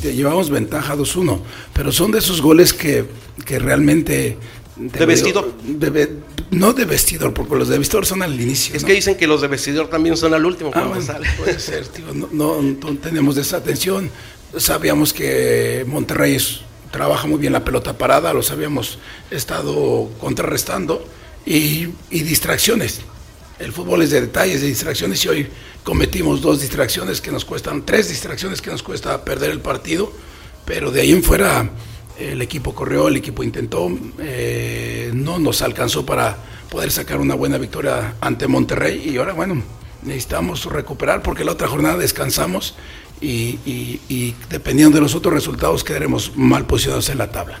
Te llevamos ventaja 2-1, pero son de esos goles que, que realmente... ¿De vestidor? de- no de vestidor, porque los de vestidor son al inicio. Es ¿no? que dicen que los de vestidor también son al último Ah, bueno, sale. puede ser, tío, no, no, no tenemos esa atención. Sabíamos que Monterrey es- trabaja muy bien la pelota parada, los habíamos estado contrarrestando y, y distracciones. El fútbol es de detalles, de distracciones y hoy cometimos dos distracciones que nos cuestan, tres distracciones que nos cuesta perder el partido, pero de ahí en fuera el equipo corrió, el equipo intentó, eh, no nos alcanzó para poder sacar una buena victoria ante Monterrey y ahora bueno, necesitamos recuperar porque la otra jornada descansamos y, y- y dependiendo de los otros resultados quedaremos mal posicionados en la tabla.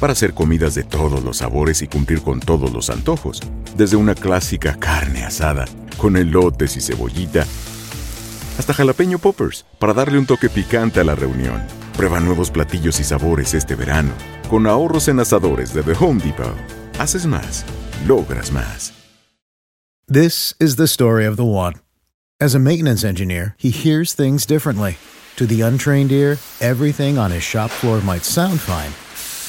Para hacer comidas de todos los sabores y cumplir con todos los antojos. Desde una clásica carne asada, con elotes y cebollita, hasta jalapeño poppers, para darle un toque picante a la reunión. Prueba nuevos platillos y sabores este verano, con ahorros en asadores de The Home Depot. Haces más, logras más. This is the story of the one. As a maintenance engineer, he hears things differently. To the untrained ear, everything on his shop floor might sound fine,